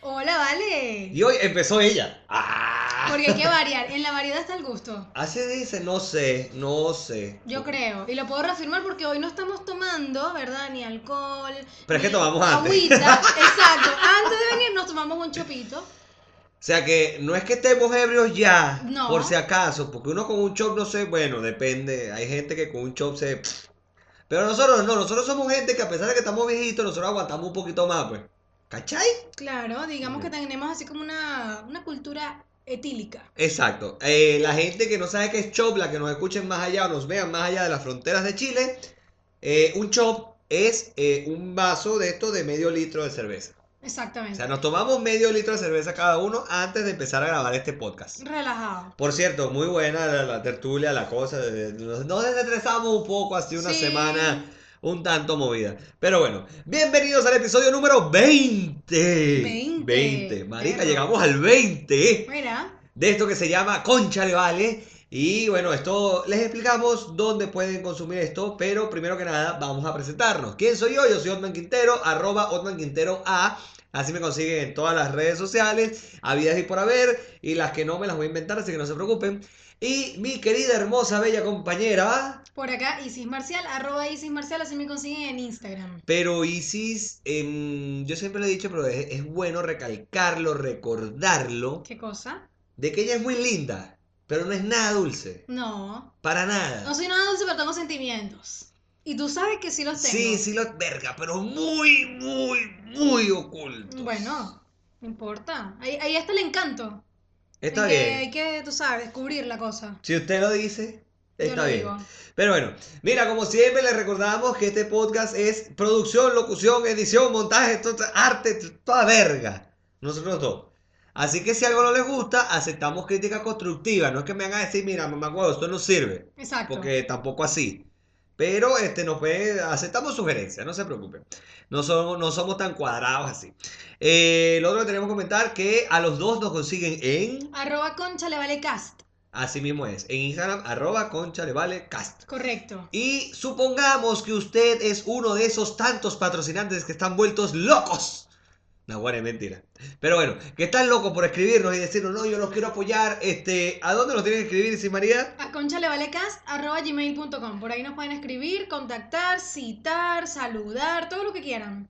Hola, vale. Y hoy empezó ella. ¡Ah! Porque hay que variar. En la variedad está el gusto. Así dice, no sé, no sé. Yo creo. Y lo puedo reafirmar porque hoy no estamos tomando, ¿verdad? Ni alcohol. Pero es que tomamos antes. Agüita. Exacto. Antes de venir nos tomamos un chopito. O sea que no es que estemos ebrios ya, No. por si acaso, porque uno con un chop no sé, bueno, depende. Hay gente que con un chop se. Pero nosotros no, nosotros somos gente que a pesar de que estamos viejitos, nosotros aguantamos un poquito más, pues. ¿Cachai? Claro, digamos que tenemos así como una, una cultura etílica. Exacto. Eh, la gente que no sabe qué es chop, la que nos escuchen más allá o nos vean más allá de las fronteras de Chile, eh, un chop es eh, un vaso de esto de medio litro de cerveza. O Exactamente. sea, nos tomamos medio litro de cerveza cada uno antes de empezar a grabar este podcast. Relajado. Por cierto, muy buena la, la tertulia, la cosa. Nos, nos desestresamos un poco, así una Sí. semana un tanto movida. Pero bueno, bienvenidos al episodio número 20. 20. 20. Marica, llegamos al 20 Mira. de esto que se llama Concha le vale. Y bueno, esto les explicamos dónde pueden consumir esto, pero primero que nada vamos a presentarnos. ¿Quién soy yo? Yo soy Otman Quintero, arroba Otman Quintero A. Así me consiguen en todas las redes sociales, habidas y por haber, y las que no me las voy a inventar, así que no se preocupen. Y mi querida, hermosa, bella compañera, Por acá, Isis Marcial, arroba Isis Marcial, así me consiguen en Instagram. pero Isis, em, yo siempre le he dicho, pero es, es bueno recalcarlo, recordarlo, ¿Qué cosa? de que ella es muy linda, pero no es nada dulce, No. para nada. No soy nada dulce, pero tengo sentimientos. Y tú sabes que sí los tengo. Sí, sí los verga, pero muy, muy, muy ocultos. Bueno, no importa. Ahí, ahí está el encanto. Está que bien. Hay que, tú sabes, descubrir la cosa. Si usted lo dice, está bien. digo. Pero bueno, mira, como siempre les recordamos que este podcast es producción, locución, edición, montaje, todo, arte, toda verga. Nosotros dos. Así que si algo no les gusta, aceptamos crítica constructiva. No es que me hagan decir, mira, mamá, huevo, esto no sirve. Exacto. Porque tampoco así. Pero este, nos puede, aceptamos sugerencias, no se preocupen. No somos, no somos tan cuadrados así. Eh, lo otro que tenemos que comentar que a los dos nos consiguen en, Arroba concha le vale cast. así mismo es, en Instagram, arroba concha le vale cast. Correcto. Y supongamos que usted es uno de esos tantos patrocinantes que están vueltos locos. No, bueno, es mentira. Pero bueno, que están locos por escribirnos y decirnos, no, yo los quiero apoyar. Este, ¿A dónde nos tienen que escribir, si María? A concha le vale cast, arroba gmail.com. Por ahí nos pueden escribir, contactar, citar, saludar, todo lo que quieran.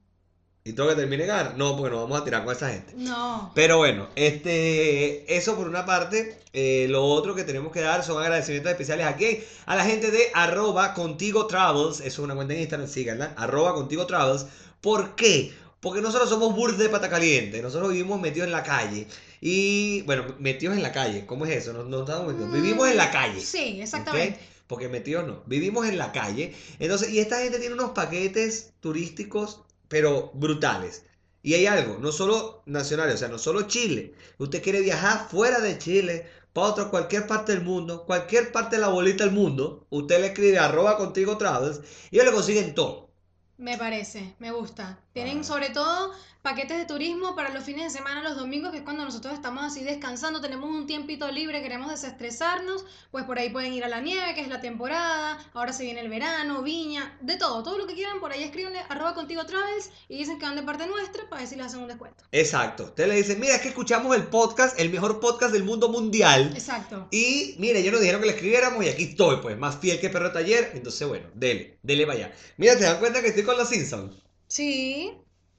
¿Y tengo que terminar? No, porque nos vamos a tirar con esa gente. No. Pero bueno, este, eso por una parte. Eh, lo otro que tenemos que dar son agradecimientos especiales a quién? A la gente de arroba contigo travels. Eso es una cuenta en Instagram, síganla. Arroba contigo travels. ¿Por qué? Porque nosotros somos burdes de pata caliente. Nosotros vivimos metidos en la calle. Y bueno, metidos en la calle. ¿Cómo es eso? No, no estamos metidos. Vivimos en la calle. Sí, exactamente. Porque metidos no. Vivimos en la calle. Entonces, y esta gente tiene unos paquetes turísticos, pero brutales. Y hay algo, no solo nacionales, o sea, no solo Chile. Usted quiere viajar fuera de Chile, para otra, cualquier parte del mundo, cualquier parte de la bolita del mundo, usted le escribe arroba contigo travels y ellos le consiguen todo. Me parece, me gusta. Tienen sobre todo paquetes de turismo para los fines de semana, los domingos, que es cuando nosotros estamos así descansando, tenemos un tiempito libre, queremos desestresarnos, pues por ahí pueden ir a la nieve, que es la temporada, ahora se viene el verano, viña, de todo, todo lo que quieran, por ahí escríbanle arroba contigo travels y dicen que van de parte nuestra para ver si les hacen un descuento. Exacto. Usted le dice, mira, es que escuchamos el podcast, el mejor podcast del mundo mundial. Exacto. Y mire, ellos nos dijeron que le escribiéramos y aquí estoy, pues, más fiel que perro taller. Entonces, bueno, dele, dele allá. Mira, te das cuenta que estoy con los Simpsons. Sí,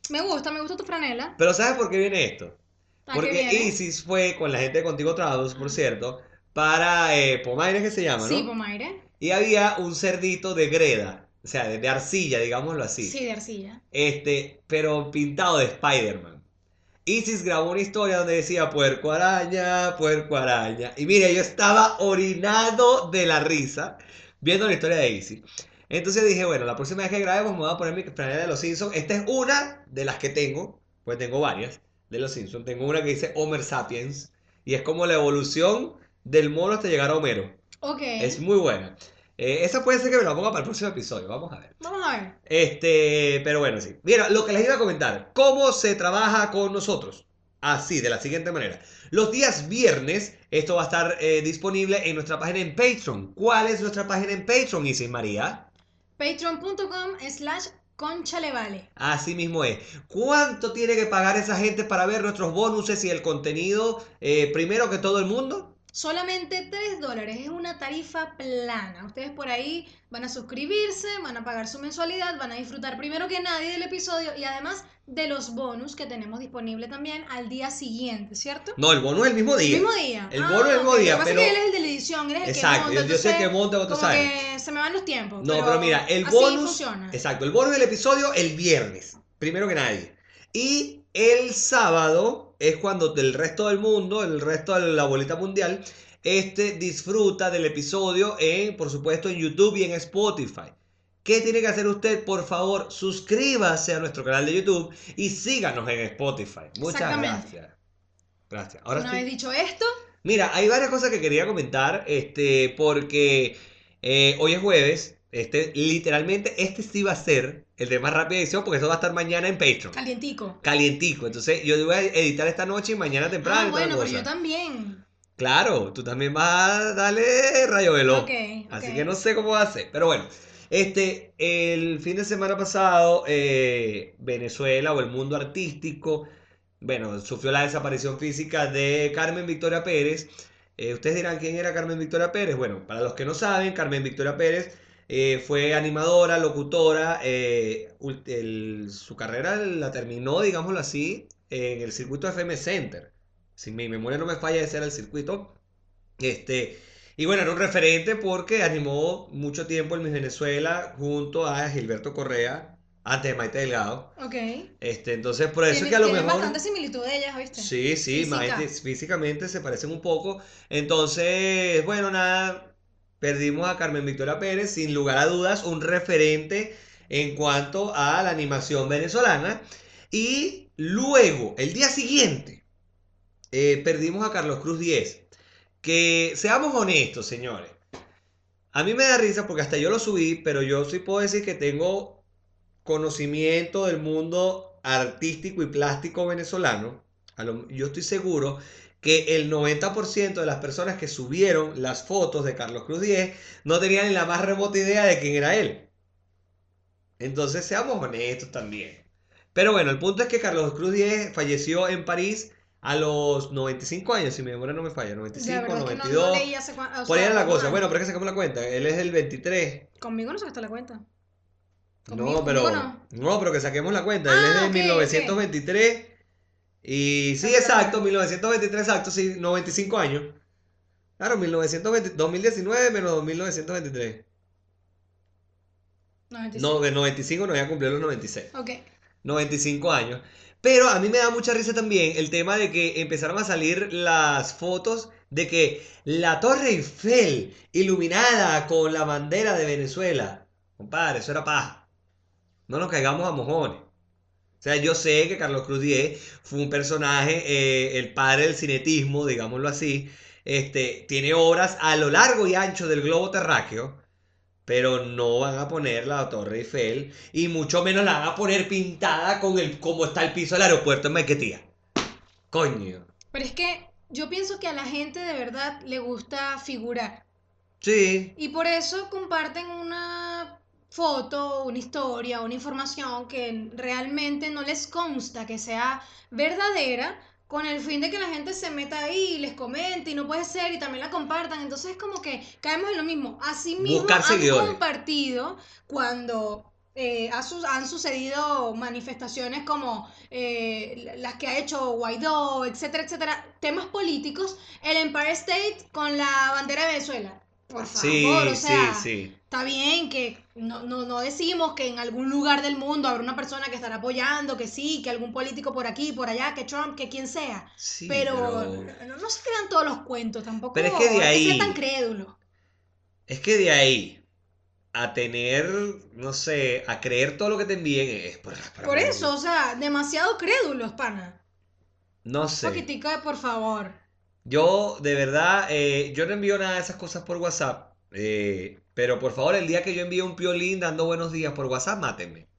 me gusta, me gusta tu franela. Pero ¿sabes por qué viene esto? ¿A qué Porque viene? Isis fue con la gente de Contigo Travels, por cierto, para eh, Pomaire, que se llama, ¿no? Sí, Pomaire. Y había un cerdito de greda, o sea, de, de arcilla, digámoslo así. Sí, de arcilla. Este, pero pintado de Spider-Man. Isis grabó una historia donde decía puerco araña, puerco araña. Y mire, yo estaba orinado de la risa viendo la historia de Isis. Entonces dije, bueno, la próxima vez que grabemos me voy a poner mi franela de los Simpsons. Esta es una de las que tengo, pues tengo varias de los Simpsons. Tengo una que dice Homer Sapiens y es como la evolución del mono hasta llegar a Homero. Ok. Es muy buena. Eh, esa puede ser que me la ponga para el próximo episodio. Vamos a ver. Vamos a ver. Este, pero bueno, sí. Mira, lo que les iba a comentar. ¿Cómo se trabaja con nosotros? así, de la siguiente manera. Los días viernes, esto va a estar eh, disponible en nuestra página en Patreon. ¿Cuál es nuestra página en Patreon, Isis María? Patreon.com slash conchalevale. Así mismo es. ¿Cuánto tiene que pagar esa gente para ver nuestros bonuses y el contenido eh, primero que todo el mundo? Solamente 3 dólares, es una tarifa plana. Ustedes por ahí van a suscribirse, van a pagar su mensualidad, van a disfrutar primero que nadie del episodio y además de los bonus que tenemos disponible también al día siguiente, ¿cierto? No, el bono es el mismo día. El mismo día. El Ah, bono es el mismo día, Lo que pasa pero- es que él es el de la edición, él es el Exacto, que monta. yo sé que monta, tú sabes. que se me van los tiempos. No, pero, mira, el así bonus. funciona. Exacto, el bonus del episodio el viernes, primero que nadie. Y el sábado es cuando el resto del mundo, el resto de la bolita mundial, este disfruta del episodio en, por supuesto, en YouTube y en Spotify. ¿Qué tiene que hacer usted? Por favor, suscríbase a nuestro canal de YouTube y síganos en Spotify. Muchas gracias. Gracias. Ahora Una sí. vez dicho esto, Mira, hay varias cosas que quería comentar, este, porque eh, hoy es jueves, este, literalmente, este sí va a ser el de más rápida edición, porque eso va a estar mañana en Patreon, calientico. calientico, entonces yo voy a editar esta noche y mañana temprano Ah, toda la bueno, pero yo también. Claro, tú también vas a darle rayo veloz, Ok, así ok. que no sé cómo va a ser, pero bueno. Este, el fin de semana pasado, eh, Venezuela o el mundo artístico, bueno, sufrió la desaparición física de Carmen Victoria Pérez. Eh, ustedes dirán quién era Carmen Victoria Pérez. Bueno, para los que no saben, Carmen Victoria Pérez eh, fue animadora, locutora. eh, el- su carrera la terminó, digámoslo así, en el circuito FM Center. Si mi memoria no me falla, ese era el circuito. Este, y bueno, era un referente porque animó mucho tiempo en Miss Venezuela junto a Gilberto Correa, antes de Maite Delgado. Ok. Este, entonces, por eso es Tiene- que a lo tienen mejor. bastante similitud de ellas, ¿viste? Sí, sí, Física. Maite, físicamente se parecen un poco. Entonces, bueno, nada, perdimos a Carmen Victoria Pérez, sin lugar a dudas, un referente en cuanto a la animación venezolana. Y luego, el día siguiente, eh, perdimos a Carlos Cruz 10. Que seamos honestos, señores. A mí me da risa porque hasta yo lo subí, pero yo sí puedo decir que tengo conocimiento del mundo artístico y plástico venezolano. Yo estoy seguro que el 90% de las personas que subieron las fotos de Carlos Cruz 10 no tenían ni la más remota idea de quién era él. Entonces seamos honestos también. Pero bueno, el punto es que Carlos Cruz 10 falleció en París a los 95 años, si mi memoria no me falla, La 95, verdad es que no- 92. no leí hace Por ahí era la cosa. Bueno, pero es que sacamos la cuenta. Él es del 23. Conmigo no sacaste la cuenta. No, pero. no. No, pero que saquemos la cuenta. Él Ah, es de ok, 1923. Y sí, exacto, cuenta. 1923, exacto, sí, 95 años. Claro, 1920, 2019 menos 1923. 95. No, de 95 no voy a cumplir los 96. Ok. 95 años. Pero a mí me da mucha risa también el tema de que empezaron a salir las fotos de que la Torre Eiffel iluminada con la bandera de Venezuela. Compadre, eso era paja. No nos caigamos a mojones. O sea, yo sé que Carlos Cruz Diez fue un personaje, eh, el padre del cinetismo, digámoslo así. Este, tiene obras a lo largo y ancho del globo terráqueo. Pero no van a poner la Torre Eiffel y mucho menos la van a poner pintada con el como está el piso del aeropuerto en Maiquetía. Coño. Pero es que yo pienso que a la gente de verdad le gusta figurar. Sí. Y por eso comparten una foto, una historia, una información que realmente no les consta que sea verdadera, con el fin de que la gente se meta ahí y les comente y no puede ser y también la compartan. Entonces es como que caemos en lo mismo. Así mismo han seguidores. compartido cuando eh, han sucedido manifestaciones como eh, las que ha hecho Guaidó, etcétera, etcétera, temas políticos, el Empire State con la bandera de Venezuela. Por favor, Sí, o sea, sí, sí. Está bien que no, no, no decimos que en algún lugar del mundo habrá una persona que estará apoyando, que sí, que algún político por aquí, por allá, que Trump, que quien sea. Sí, pero, pero- No, no se crean todos los cuentos, tampoco Pero es que de ahí- ser tan crédulo. Es que de ahí a tener, no sé, a creer todo lo que te envíen es por, por Por eso, o sea, demasiado crédulos, pana. No sé. poquitico de por favor. Yo, de verdad, eh, yo no envío nada de esas cosas por WhatsApp. eh, pero por favor, el día que yo envíe un piolín dando buenos días por WhatsApp, mátenme.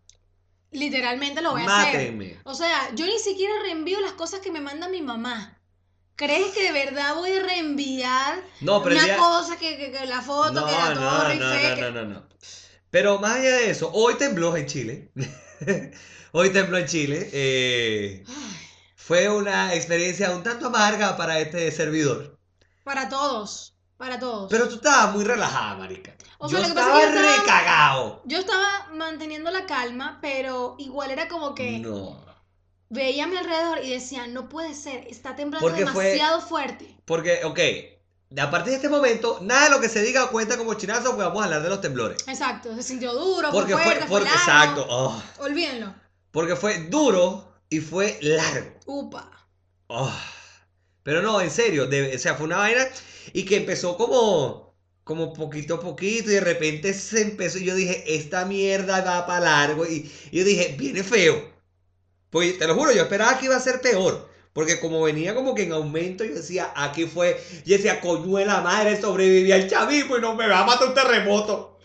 literalmente lo voy a hacer. Mátenme. O sea, yo ni siquiera reenvío las cosas que me manda mi mamá. ¿Crees que de verdad voy a reenviar No, pero una día- cosa que, que- que la foto, No, que la torre no, no, que- no, no, no. Pero más allá de eso, hoy tembló en Chile. hoy tembló en Chile. eh, fue una experiencia un tanto amarga para este servidor. para todos, para todos. Pero tú estabas muy relajada, marica. O sea, yo lo que pasa estaba es que yo estaba- recagado. Yo estaba manteniendo la calma, pero igual era como que No. veía a mi alrededor y decía, no puede ser, está temblando Porque fue- demasiado fuerte. Porque, ok, a partir de este momento, nada de lo que se diga cuenta como chinazo, porque vamos a hablar de los temblores. Exacto, se sintió duro, Porque fue fue, fuerte, fue, porque, largo. exacto, oh, Olvídenlo. porque fue duro y fue largo. Upa. Oh, Pero no, en serio, de- o sea, fue una vaina y que empezó como, como poquito a poquito y de repente se empezó y yo dije, esta mierda va para largo y, y yo dije, viene feo. Pues te lo juro, yo esperaba que iba a ser peor. Porque como venía como que en aumento, yo decía, aquí fue, yo decía, coño de la madre, sobreviví al chavismo y no me va a matar un terremoto.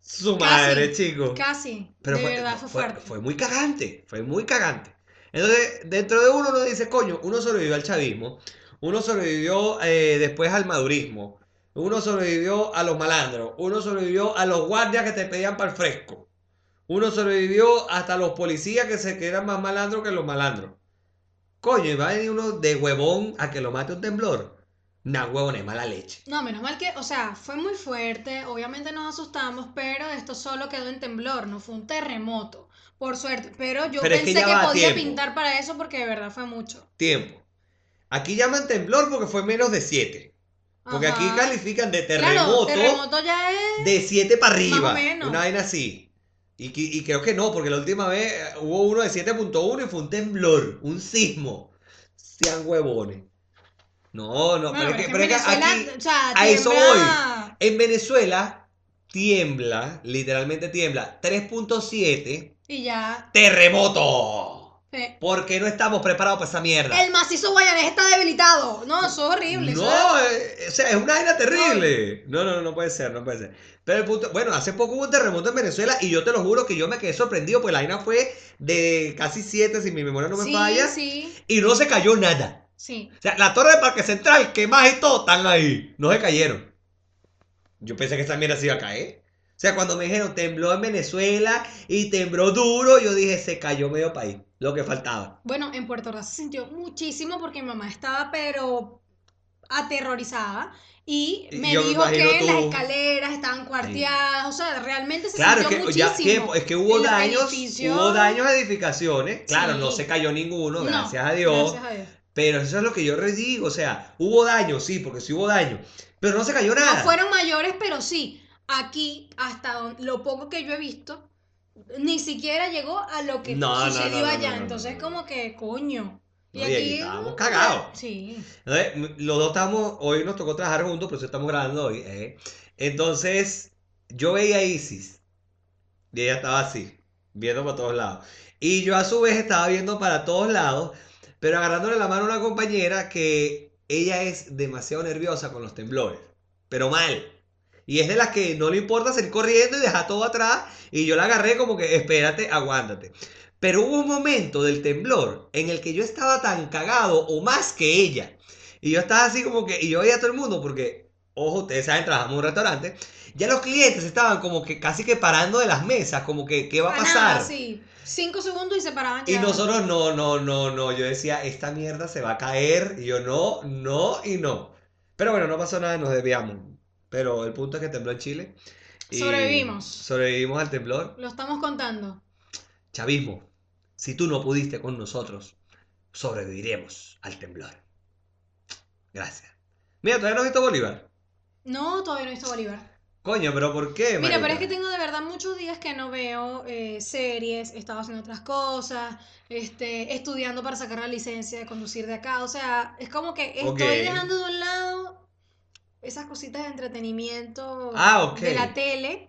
Su madre, chico. Casi. Pero de fue, verdad fue, fue, fuerte. fue muy cagante, fue muy cagante. Entonces, dentro de uno uno dice, coño, uno sobrevivió al chavismo, uno sobrevivió eh, después al madurismo, uno sobrevivió a los malandros, uno sobrevivió a los guardias que te pedían para el fresco, uno sobrevivió hasta los policías que se quedan más malandros que los malandros. Coño, y va a venir uno de huevón a que lo mate un temblor. Nah, huevón, es mala leche. No, menos mal que, o sea, fue muy fuerte, obviamente nos asustamos, pero esto solo quedó en temblor, no fue un terremoto, por suerte. Pero yo Pero es que pensé que, a podía tiempo. pintar para eso porque de verdad fue mucho. Tiempo. Aquí llaman temblor porque fue menos de 7. Porque aquí califican de Claro, terremoto. terremoto ya es... de 7 para arriba. Más o menos. Una vaina así. Y, que- y creo que no, porque la última vez eh, hubo uno de 7.1 y fue un temblor, un sismo. Sean huevones. No, no, Bueno, pero, es que, pero Venezuela, aquí, o sea, a eso tiembla- en Venezuela, tiembla, literalmente tiembla, 3.7, Y ya... terremoto. eh, ¿Por qué no estamos preparados para esa mierda? El macizo guayanés está debilitado. No, eso es horrible. No, es- eh, o sea, es una vaina terrible. No, no, no puede ser, no puede ser. Pero el punto, bueno, hace poco hubo un terremoto en Venezuela y yo te lo juro que yo me quedé sorprendido, pues la vaina fue de casi 7, si mi memoria no me sí, falla, sí, y no se cayó nada. Sí. O sea, la torre de Parque Central, que más y todo, están ahí. No se cayeron. Yo pensé que esa mierda se iba a caer. O sea, cuando me dijeron tembló en Venezuela y tembló duro, yo dije, se cayó medio país. Lo que faltaba. Bueno, en Puerto Ordaz se sintió muchísimo porque mi mamá estaba, pero aterrorizada. Y me yo me dijo que las escaleras estaban cuarteadas. O sea, realmente se Claro, es sintió que, ya, muchísimo. que- es que hubo daños, edificios- hubo daños a edificaciones. Claro, no se cayó ninguno, No, gracias a Dios. Gracias a Dios. Pero eso es lo que yo les digo, o sea, hubo daños, sí, porque sí hubo daños, pero no se cayó nada. No fueron mayores, pero sí. Aquí, hasta don- lo poco que yo he visto, ni siquiera llegó a lo que No, sucedió no, no, allá. Entonces, como que, coño. Y ahí estábamos uh, cagados. Sí. Entonces, los dos estamos, hoy nos tocó trabajar juntos, por eso estamos grabando hoy. ¿eh? Entonces, yo veía a Isis y ella estaba así, viendo para todos lados. Y yo a su vez estaba viendo para todos lados, pero agarrándole la mano a una compañera que ella es demasiado nerviosa con los temblores, pero mal. Y es de las que no le importa salir corriendo y dejar todo atrás. Y yo la agarré como que, espérate, aguántate. Pero hubo un momento del temblor en el que yo estaba tan cagado o más que ella. Y yo estaba así como que, y yo veía a todo el mundo porque, ojo, ustedes saben, trabajamos en un restaurante. Ya los clientes estaban como que casi que parando de las mesas, como que, ¿qué va a pasar? nada, sí. Cinco segundos y se paraban Y nosotros no, no, no, no. Yo decía, esta mierda se va a caer. Y yo no, no y no. Pero bueno, no pasó nada, nos desviamos. Pero el punto es que tembló en Chile. y Sobrevivimos. Sobrevivimos al temblor. Lo estamos contando. Chavismo, si tú no pudiste con nosotros, sobreviviremos al temblor. Gracias. Mira, todavía no he visto Bolívar. No, todavía no he visto Bolívar. Coño, pero ¿por qué? Mira, pero es que tengo de verdad muchos días que no veo eh, series, he estado haciendo otras cosas, este, estudiando para sacar la licencia de conducir de acá. O sea, es como que estoy dejando de un lado esas cositas de entretenimiento Ah, de la tele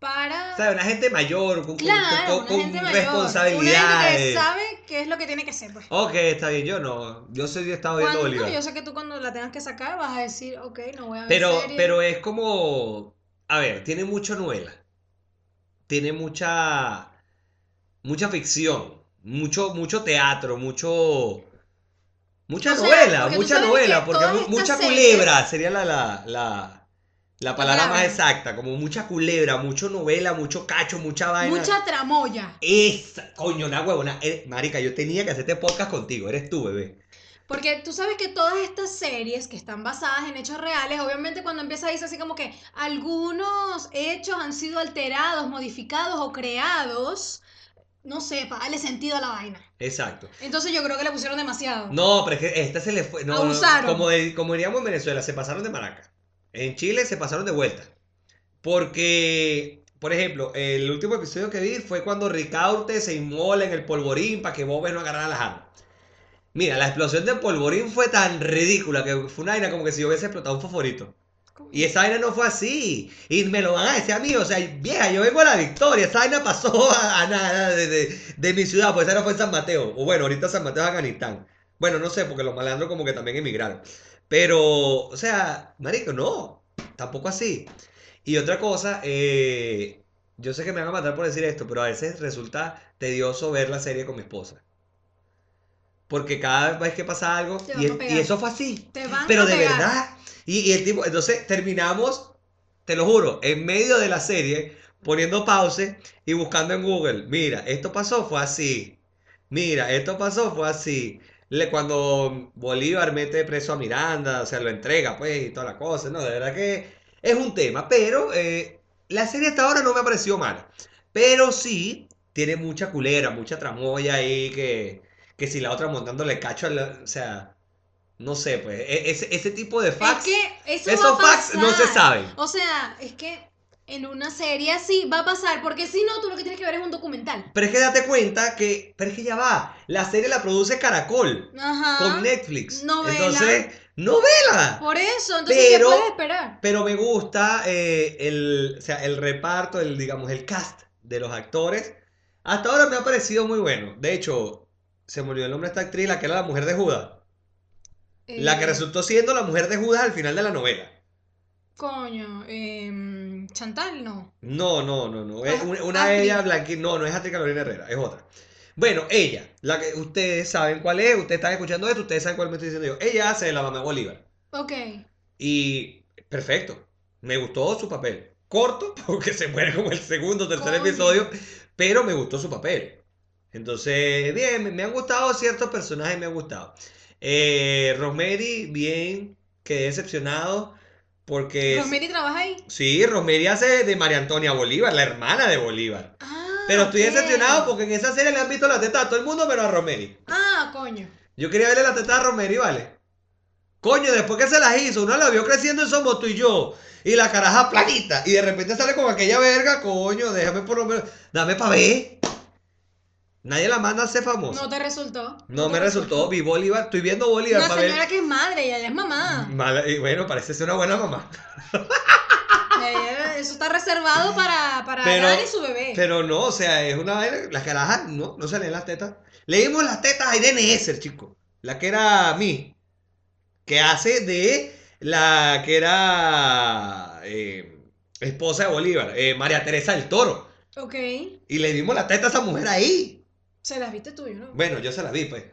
para... O sea, una gente mayor, con, Claro, con- una con gente mayor. Una gente que sabe qué es lo que tiene que hacer. Pues. Ok, está bien, yo no. Yo sí he estado viendo Bolívar. yo sé que tú cuando la tengas que sacar vas a decir, ok, no voy a ver Pero, pero es como. A ver, tiene mucha novela. Tiene mucha. mucha ficción, mucho, mucho teatro, mucho... Mucha O sea, novela, porque mucha novela, que porque mucha series- culebra sería la, la, la, la palabra más exacta, como mucha culebra, mucho novela, mucho cacho, mucha vaina. Mucha tramoya. Esa, coño, una huevona. Eh, marica, yo tenía que hacer este podcast contigo, eres tú, bebé. Porque tú sabes que todas estas series que están basadas en hechos reales, obviamente cuando empieza dice así como que algunos hechos han sido alterados, modificados o creados, no sé, para darle sentido a la vaina. Exacto. Entonces yo creo que le pusieron demasiado. No, pero es que esta se le fue. No, no, Abusaron. como, de- como diríamos en Venezuela, se pasaron de maraca. En Chile se pasaron de vuelta. Porque, por ejemplo, el último episodio que vi fue cuando Ricaurte se inmola en el polvorín para que Bob no agarrara las armas. Mira, la explosión del polvorín fue tan ridícula que fue una vaina como que si yo hubiese explotado un fosforito. Y esa vaina no fue así. Y me lo van a decir a mí, o sea, vieja, yo vengo a la victoria. Esa vaina pasó a, a nada de, de- de mi ciudad, pues esa no fue en San Mateo. O bueno, ahorita San Mateo es Afganistán. Bueno, no sé, porque los malandros como que también emigraron. Pero, o sea, marico, no, tampoco así. Y otra cosa, eh, yo sé que me van a matar por decir esto, pero a veces resulta tedioso ver la serie con mi esposa. Porque cada vez que pasa algo, y, pegar. y eso fue así. Te van Pero a de pegar. verdad. Y, y el tipo, entonces terminamos, te lo juro, en medio de la serie, poniendo pause y buscando en Google. Mira, esto pasó, fue así. Mira, esto pasó, fue así. Le- cuando Bolívar mete preso a Miranda, o sea, lo entrega, pues, y toda la cosa. No, de verdad que es un tema. Pero eh, la serie hasta ahora no me ha parecido mala. Pero sí, tiene mucha culera, mucha tramoya ahí que, que si la otra montándole cacho, a la- o sea, no sé, pues, e- ese, ese tipo de facts, Es que eso esos va a facts no se saben. O sea, es que en una serie así va a pasar, porque si no, tú lo que tienes que ver es un documental. Pero es que date cuenta que, pero es que ya va, la serie la produce Caracol Ajá. con Netflix. Novela. Entonces, novela. Por eso, entonces, Pero- ¿qué puedes esperar? Pero me gusta eh, el, o sea, el reparto, el, digamos, el cast de los actores. Hasta ahora me ha parecido muy bueno. De hecho, se olvidó el nombre de esta actriz, la que era la mujer de Judas. La que Eh, resultó siendo la mujer de Judas al final de la novela. Coño, em, Chantal, no. No, no, no, no. Es Ah, una, una de ellas blanquita. No, no es Astrid Carolina Herrera, es otra. Bueno, ella, la que ustedes saben cuál es, ustedes están escuchando esto, ustedes saben cuál me estoy diciendo yo. Ella hace de la mamá Bolívar. Ok. Y perfecto. Me gustó su papel. Corto, porque se muere como el segundo o tercer Coño. episodio, pero me gustó su papel. Entonces, bien, me, han gustado ciertos personajes, me han gustado. Eh, Rosemary, bien, quedé decepcionado porque... Rosemary trabaja ahí. Sí, Rosemary hace de María Antonia Bolívar, la hermana de Bolívar. Ah, Pero estoy decepcionado porque en esa serie le han visto la teta a todo el mundo menos a Rosemary. Ah, coño. Yo quería verle la teta a Rosemary, ¿vale? Coño, después que se las hizo, uno la vio creciendo en Somos tú y yo. Y la caraja planita. Y de repente sale con aquella verga, coño, déjame por lo menos. Dame pa' ver. Nadie la manda a ser famosa. No te resultó. No, me resultó. Vi Bolívar. Estoy viendo Bolívar Una señora ver. que es madre y ella es mamá. Mala- y bueno, parece ser una buena mamá. Eh, Eso está reservado para, para Pero- y su bebé. Pero no, o sea, es una. Las carajas, no, no se leen las tetas. Leímos las tetas a Irene Esser, chico. La que era mí. Que hace de la que era eh, esposa de Bolívar, eh, María Teresa del Toro. Ok. Y le dimos la teta a esa mujer ahí. Se las viste tú, yo no. Bueno, yo se la vi, pues.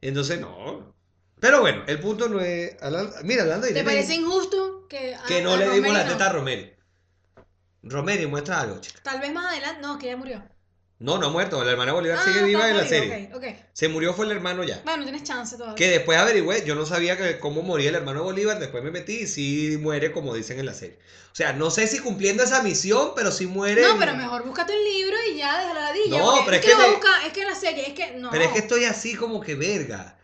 Entonces, no. Pero bueno, el punto no es. Mira, hablando de ¿Te parece injusto que, a- que no a le dimos la teta a Romero. Romero, muestra algo, chica. Tal vez más adelante. No, que ya murió. No, no ha muerto. La hermana Bolívar Ah, sigue viva en la vivo, serie. Se murió fue el hermano ya. Bueno, tienes chance todavía. Que después averigüé, yo no sabía que cómo moría el hermano Bolívar, después me metí y sí muere como dicen en la serie. O sea, no sé si cumpliendo esa misión, pero sí muere. No, en- pero mejor búscate un libro y ya deja la ladilla. No, pero es que que lo va a me- buscar, es que en la serie, es que no. Pero es que estoy así como que verga.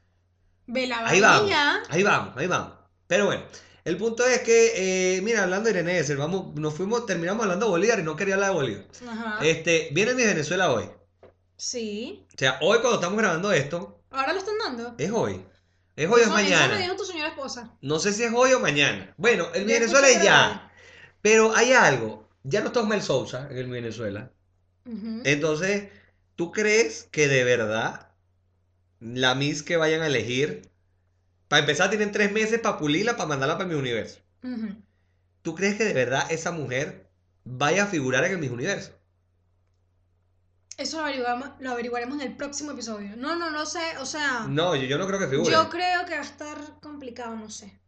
Ve la Ahí vamos, ahí vamos, ahí vamos. Pero bueno, el punto es que, eh, mira, hablando de Irene Esser, vamos, nos fuimos, terminamos hablando de Bolívar y no quería hablar de Bolívar. Ajá. Este, viene mi Venezuela hoy. Sí. O sea, hoy cuando estamos grabando esto, Ahora lo están dando. es hoy. Es hoy o es Eso- Eso me mañana. dijo tu señora esposa. No sé si es hoy o mañana. Bueno, el mi Venezuela es ya. Pero hay algo. Ya no está Osmel Sousa en el Venezuela. Entonces, ¿tú crees que de verdad la Miss que vayan a elegir, para empezar, tienen tres meses para pulirla, para mandarla para mi universo? ¿Tú crees que de verdad esa mujer vaya a figurar en el Miss Universo? Eso lo averiguamos, lo averiguaremos en el próximo episodio. No, no, no sé, o sea, No, yo, yo no creo que figure. yo creo que va a estar complicado, no sé.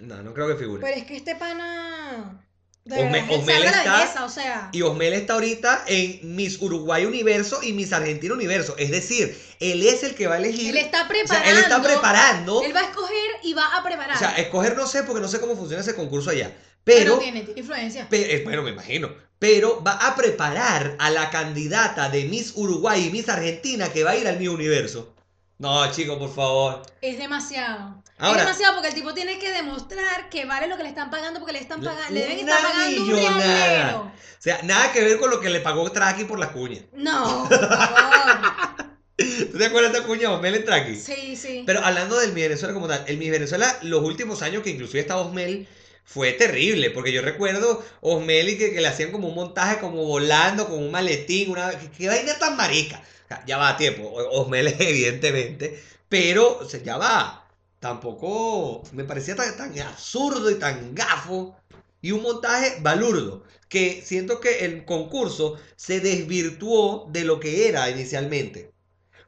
No, no creo que figure. Pero es que este pana... De Osme- Osmel está- belleza, o sea... Y Osmel está ahorita en Miss Uruguay Universo y Miss Argentina Universo. Es decir, él es el que va a elegir. Él está o preparando. sea, él está preparando. Él va a escoger y va a preparar. O sea, escoger no sé porque no sé cómo funciona ese concurso allá. pero, Pero, tiene, tiene influencia. pe- eh, bueno, me imagino. Pero va a preparar a la candidata de Miss Uruguay y Miss Argentina que va a ir al Miss Universo. No, chicos, por favor. Es demasiado. Ahora- es demasiado porque el tipo tiene que demostrar que vale lo que le están pagando porque le están pagando, le deben estar pagando un realero. O sea, nada que ver con lo que le pagó Traki por la cuña. No, por favor. ¿Tú te acuerdas de esta cuña Osmel en Traki? Sí, sí. Pero hablando del Miss Venezuela como tal, el Miss Venezuela, los últimos años que inclusive estaba Osmel, fue terrible, porque yo recuerdo Osmel y que, que le hacían como un montaje como volando con un maletín, una que vaina tan marica. Ya va a tiempo, O- Osmel evidentemente, pero o ya va. Tampoco me parecía tan, tan absurdo y tan gafo. Y un montaje balurdo, que siento que el concurso se desvirtuó de lo que era inicialmente.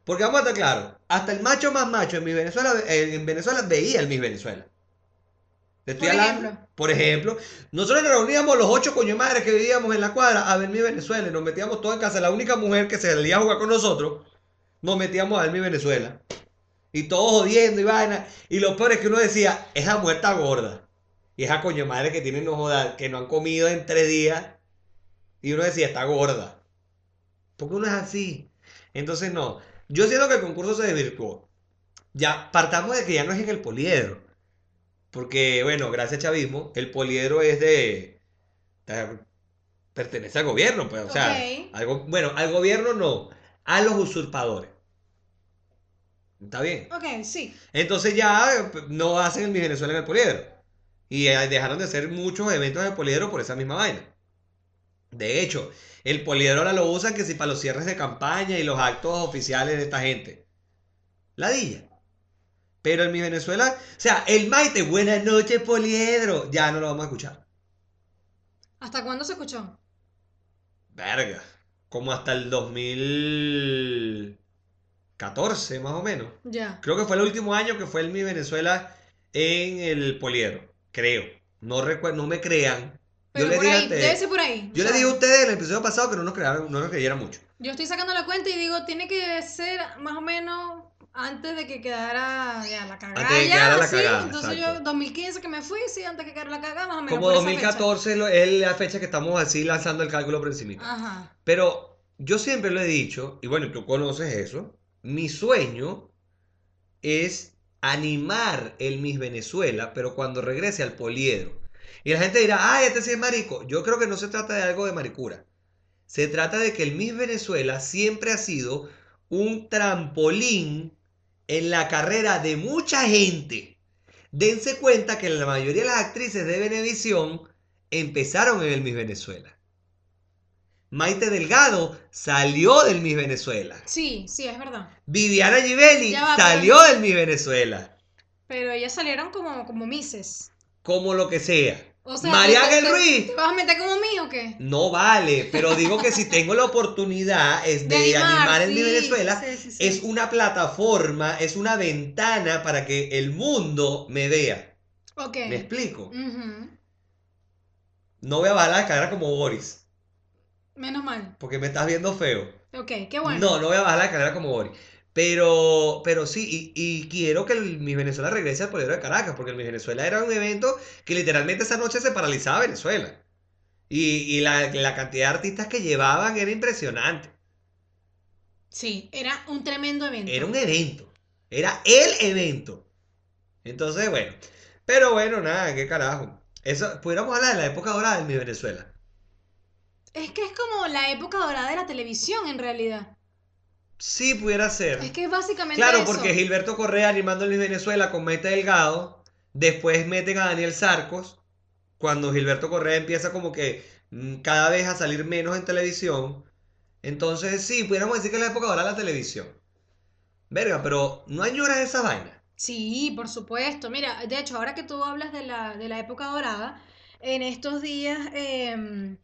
Porque vamos a estar claros, hasta el macho más macho en mi Venezuela, en Venezuela veía el Miss Venezuela. Te estoy Por hablando, ejemplo. por ejemplo, nosotros nos reuníamos los ocho coño madres que vivíamos en la cuadra a ver mi Venezuela y nos metíamos todos en casa. La única mujer que se salía a jugar con nosotros, nos metíamos a ver mi Venezuela. Y todos jodiendo y vaina. Y lo peor es que uno decía, esa mujer está gorda. Y esa coño madre que tienen no joder, que no han comido en tres días. Y uno decía, está gorda. Porque uno es así. Entonces no. Yo siento que el concurso se desvirtuó. Ya partamos de que ya no es en el poliedro. Porque, bueno, gracias a Chavismo, el poliedro es de. de- pertenece al gobierno, pues. O sea, Ok. al go- bueno, al gobierno no. A los usurpadores. Está bien. Ok, sí. Entonces ya no hacen el Miss Venezuela en el poliedro. Y eh, dejaron de hacer muchos eventos de poliedro por esa misma vaina. De hecho, el poliedro ahora lo usan que si para los cierres de campaña y los actos oficiales de esta gente. Ladilla. Pero en mi Venezuela, o sea, el Maite, buenas noches, poliedro. Ya no lo vamos a escuchar. ¿Hasta cuándo se escuchó? Verga. Como hasta el 2014, más o menos. Ya. Creo que fue el último año que fue el Mi Venezuela en el poliedro. Creo. No recuerdo, no me crean. Pero yo por dije a ahí, ustedes- debe ser por ahí. yo sea, dije a ustedes en el episodio pasado que no nos crearan, no nos creyeran mucho. Yo estoy sacando la cuenta y digo, tiene que ser más o menos antes de que quedara ya la cagada. Antes de que ya, quedara la sí. cagada, Entonces exacto. yo, 2015 que me fui, sí, antes que quedara la cagada, más o menos. Como por esa fecha. 2014 lo- es la fecha que estamos así lanzando el cálculo por encima. Ajá. Pero yo siempre lo he dicho, y bueno, tú conoces eso, mi sueño es animar el Miss Venezuela, pero cuando regrese al poliedro. Y la gente dirá, ay, este sí es marico. Yo creo que no se trata de algo de maricura. Se trata de que el Miss Venezuela siempre ha sido un trampolín en la carrera de mucha gente. Dense cuenta que la mayoría de las actrices de Venevisión empezaron en el Miss Venezuela. Maite Delgado salió del Miss Venezuela. Sí, sí, es verdad. Viviana Givelli va, salió pero- del Miss Venezuela. Pero ellas salieron como, como mises. Como lo que sea. O sea, María ¿te- Ángel Ruiz. ¿Te vas a meter como mí o qué? No vale, pero digo que si tengo la oportunidad es de, De animar, animar en mi Venezuela, sí, sí, sí. es una plataforma, es una ventana para que el mundo me vea. Ok. ¿Me explico? No voy a bajar la cara como Boris, Menos mal. porque me estás viendo feo. Ok, qué bueno. No, no voy a bajar la carrera como Boris. Pero, pero sí, y, y quiero que el Miss Venezuela regrese al Poliedro de Caracas, porque el Miss Venezuela era un evento que literalmente esa noche se paralizaba Venezuela. Y, y la, la cantidad de artistas que llevaban era impresionante. Sí, era un tremendo evento. Era un evento. Era el evento. Entonces, bueno. Pero bueno, nada, qué carajo. Eso, pudiéramos hablar de la época dorada del Miss Venezuela. Es que es como la época dorada de la televisión, en realidad. Sí, pudiera ser. Es que es básicamente Claro, eso. porque Gilberto Correa animando Miss Venezuela con Maite Delgado. Después meten a Daniel Sarcos. Cuando Gilberto Correa empieza como que mm, cada vez a salir menos en televisión. Entonces, sí, pudiéramos decir que es la época dorada de la televisión. Verga, pero no añoras esa vaina. Sí, por supuesto. Mira, de hecho, ahora que tú hablas de la, de la época dorada, en estos días em,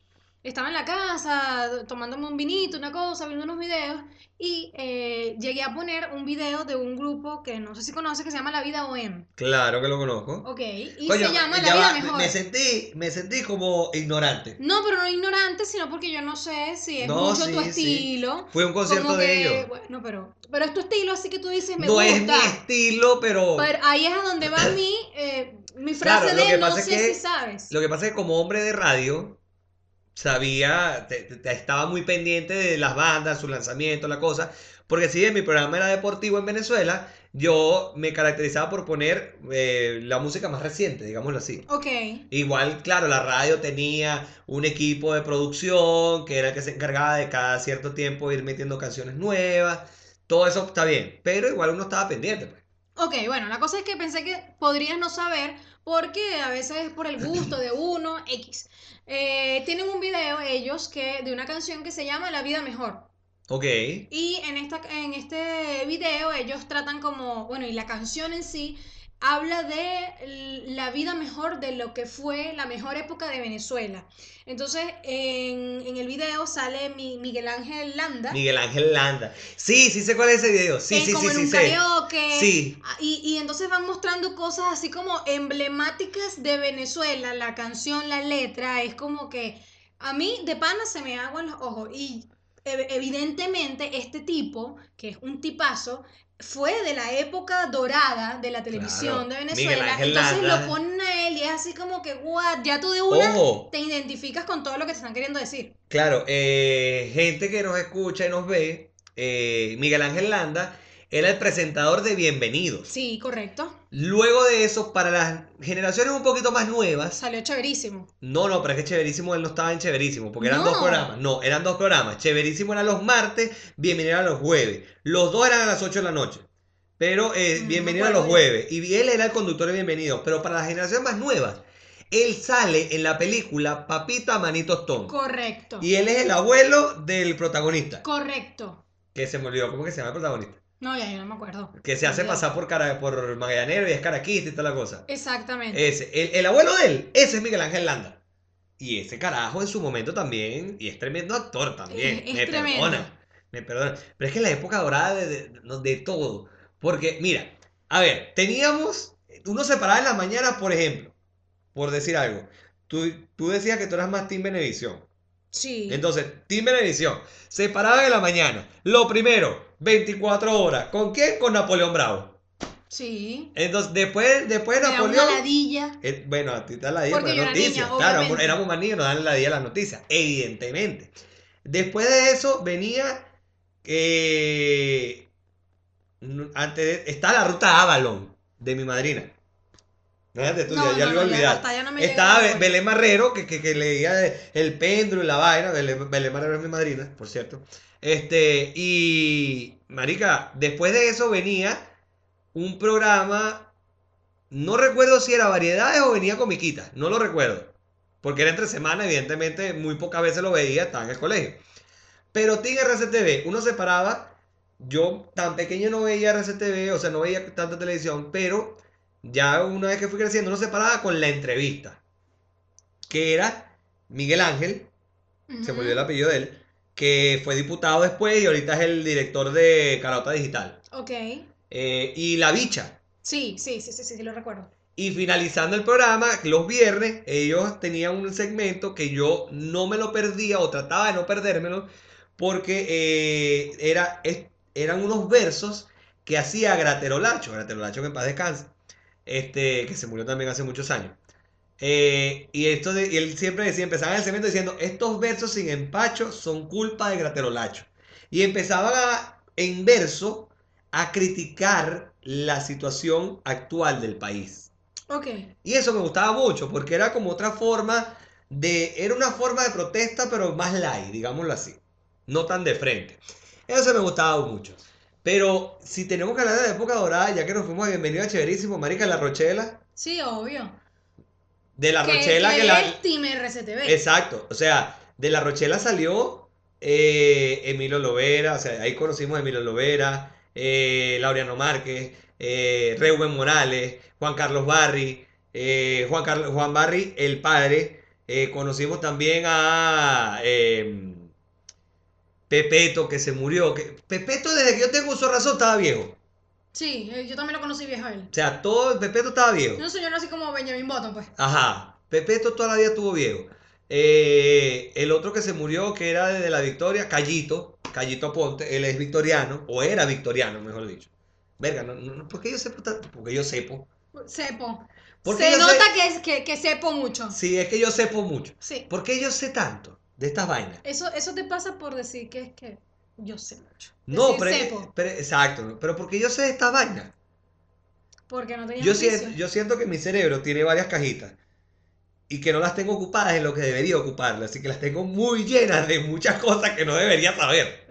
estaba en la casa tomándome un vinito, una cosa, viendo unos videos y eh, llegué a poner un video de un grupo que no sé si conoces que se llama La Vida OM. Claro que lo conozco. Ok, y Coño, se llama La Vida va, Mejor. Me sentí, me sentí como ignorante. No, pero no ignorante, sino porque yo no sé si es No, mucho tu sí, sí. estilo. Fue un concierto Como de que, ellos. Bueno, pero, pero es tu estilo, así que tú dices, me no gusta. es mi estilo, pero, Pero ahí es a donde va mi, eh, mi frase Claro, lo de que no pasa es sé que si sabes. lo que pasa es que como hombre de radio, sabía, te- te- te- estaba muy pendiente de las bandas, su lanzamiento, la cosa. Porque si bien mi programa era deportivo en Venezuela, yo me caracterizaba por poner eh, la música más reciente, digámoslo así. Ok. Igual, claro, la radio tenía un equipo de producción que era el que se encargaba de cada cierto tiempo ir metiendo canciones nuevas. Todo eso está bien, pero igual uno estaba pendiente. pues. Ok, bueno, la cosa es que pensé que podrías no saber porque a veces es por el gusto de uno, X. Eh, tienen un video ellos que de una canción que se llama La Vida Mejor. Ok, Y en, esta, en este video ellos tratan como, bueno, y la canción en sí habla de la vida mejor de lo que fue la mejor época de Venezuela. Entonces, en, en el video sale mi- Miguel Ángel Landa. Miguel Ángel Landa. Sí, sí sé cuál es ese video. Sí, eh, sí, como sí, en sí un karaoke. Sí. Ah, Y, y entonces van mostrando cosas así como emblemáticas de Venezuela, la canción, la letra, es como que a mí de pana se me aguan los ojos y ev- evidentemente este tipo, que es un tipazo, fue de la época dorada de la televisión Claro, de Venezuela, entonces Landa. lo ponen a él y es así como que, what, ya tú de una Ojo, te identificas con todo lo que te están queriendo decir. claro, eh, gente que nos escucha y nos ve, eh, Miguel Ángel Landa era el presentador de Bienvenidos. Sí, correcto. Luego de eso, para las generaciones un poquito más nuevas, Salió chéverísimo. no, no, pero es que Chéverísimo él no estaba en Chéverísimo, porque eran dos programas. No, eran dos programas. Chéverísimo era los martes, Bienvenido a los jueves. Los dos eran a las 8 de la noche. Pero eh, Mm, Bienvenido a los jueves. Y él era el conductor de Bienvenido. Pero para las generaciones más nuevas, él sale en la película Papita Manito Stone. Correcto. Y él es el abuelo del protagonista. Correcto. Que se me olvidó, ¿cómo que se llama el protagonista? No, ya, ya no me acuerdo. Que se hace pasar por, cara, por magallanero y es caraquista y toda la cosa. Exactamente. Ese, el, el abuelo de él, ese es Miguel Ángel Landa. Y ese carajo en su momento también, y es tremendo actor también. Es- es me tremendo. perdona, me perdona. Pero es que en la época dorada de, de- todo. Porque, mira, a ver, teníamos, uno se paraba en las mañanas, por ejemplo, por decir algo. Tú, tú decías que tú eras más Team Benevisión. sí. Entonces, Team Benevisión, se paraban en la mañana. Lo primero, 24 horas. ¿Con quién? Con Napoleón Bravo. sí. Entonces, después, después de da una Napoleón... ladilla. Eh, bueno, a ti te da la era niña, noticias. claro, éramos más niños, nos dan la día las noticias, evidentemente. Después de eso venía. eh, antes de- está la ruta Avalon de mi madrina. Fíjate tú, No, ya, ya no, lo iba a no, ya no Estaba la Be-. Belén Marrero, que, que, que leía el péndulo y la vaina. Belén, Belén Marrero es mi madrina, por cierto. Este, y. Marica, después de eso venía un programa. No recuerdo si era variedades o venía comiquitas, no lo recuerdo. Porque era entre semana, evidentemente, muy pocas veces lo veía, estaba en el colegio. Pero Team RCTV, uno se paraba. Yo tan pequeño no veía RCTV, o sea, no veía tanta televisión, pero ya una vez que fui creciendo, uno se paraba con la entrevista. Que era Miguel Ángel, se me olvidó el apellido de él, que fue diputado después y ahorita es el director de Carota Digital. Ok. Eh, y La Bicha. Sí, sí, sí, sí, sí, sí, lo recuerdo. Y finalizando el programa, los viernes, ellos tenían un segmento que yo no me lo perdía o trataba de no perdérmelo, porque eh, era, es- eran unos versos que hacía Graterolacho, Graterolacho que en paz descanse, este, que se murió también hace muchos años. Eh, y esto de- y él siempre decía, empezaba el segmento diciendo, estos versos sin empacho son culpa de Graterolacho. Y empezaban a, en verso a criticar la situación actual del país. Ok. Y eso me gustaba mucho, porque era como otra forma de. Era una forma de protesta, pero más light, digámoslo así. No tan de frente. Eso me gustaba mucho. Pero si tenemos que hablar de la época dorada, ya que nos fuimos a Bienvenido a Chéverísimo, Marica, La Rochela. Sí, obvio. De La Rochela que que la. es Team RCTV. Exacto. O sea, de La Rochela salió eh, Emilio Lovera, o sea, ahí conocimos a Emilio Lovera, eh, Laureano Márquez, eh, Reuben Morales, Juan Carlos Barri, eh, Juan, Carlos, Juan Barri, el padre, Eh, conocimos también a eh, Pepeto que se murió. Que, Pepeto desde que yo tengo uso razón estaba viejo. Sí, eh, yo también lo conocí viejo a él. O sea, todo Pepeto estaba viejo. Un señor así como Benjamin Button, pues. Ajá. Pepeto toda la vida estuvo viejo. Eh, el otro que se murió, que era de la Victoria, Callito, Callito Ponte, él es victoriano, o era victoriano, mejor dicho. Verga, no, no, no, ¿por qué yo sepo tanto? Porque yo sepo. Sepo. ¿Por qué Se nota sé- que, es- que, que sepo mucho. Sí, es que yo sepo mucho. Sí. ¿Por qué yo sé tanto de estas vainas? Eso, eso te pasa por decir que es que yo sé mucho. No, pero, sepo, pero- exacto, pero porque yo sé de estas vainas. porque no tenías Yo siento, yo siento que mi cerebro tiene varias cajitas y que no las tengo ocupadas en lo que debería ocuparlas, así que las tengo muy llenas de muchas cosas que no debería saber.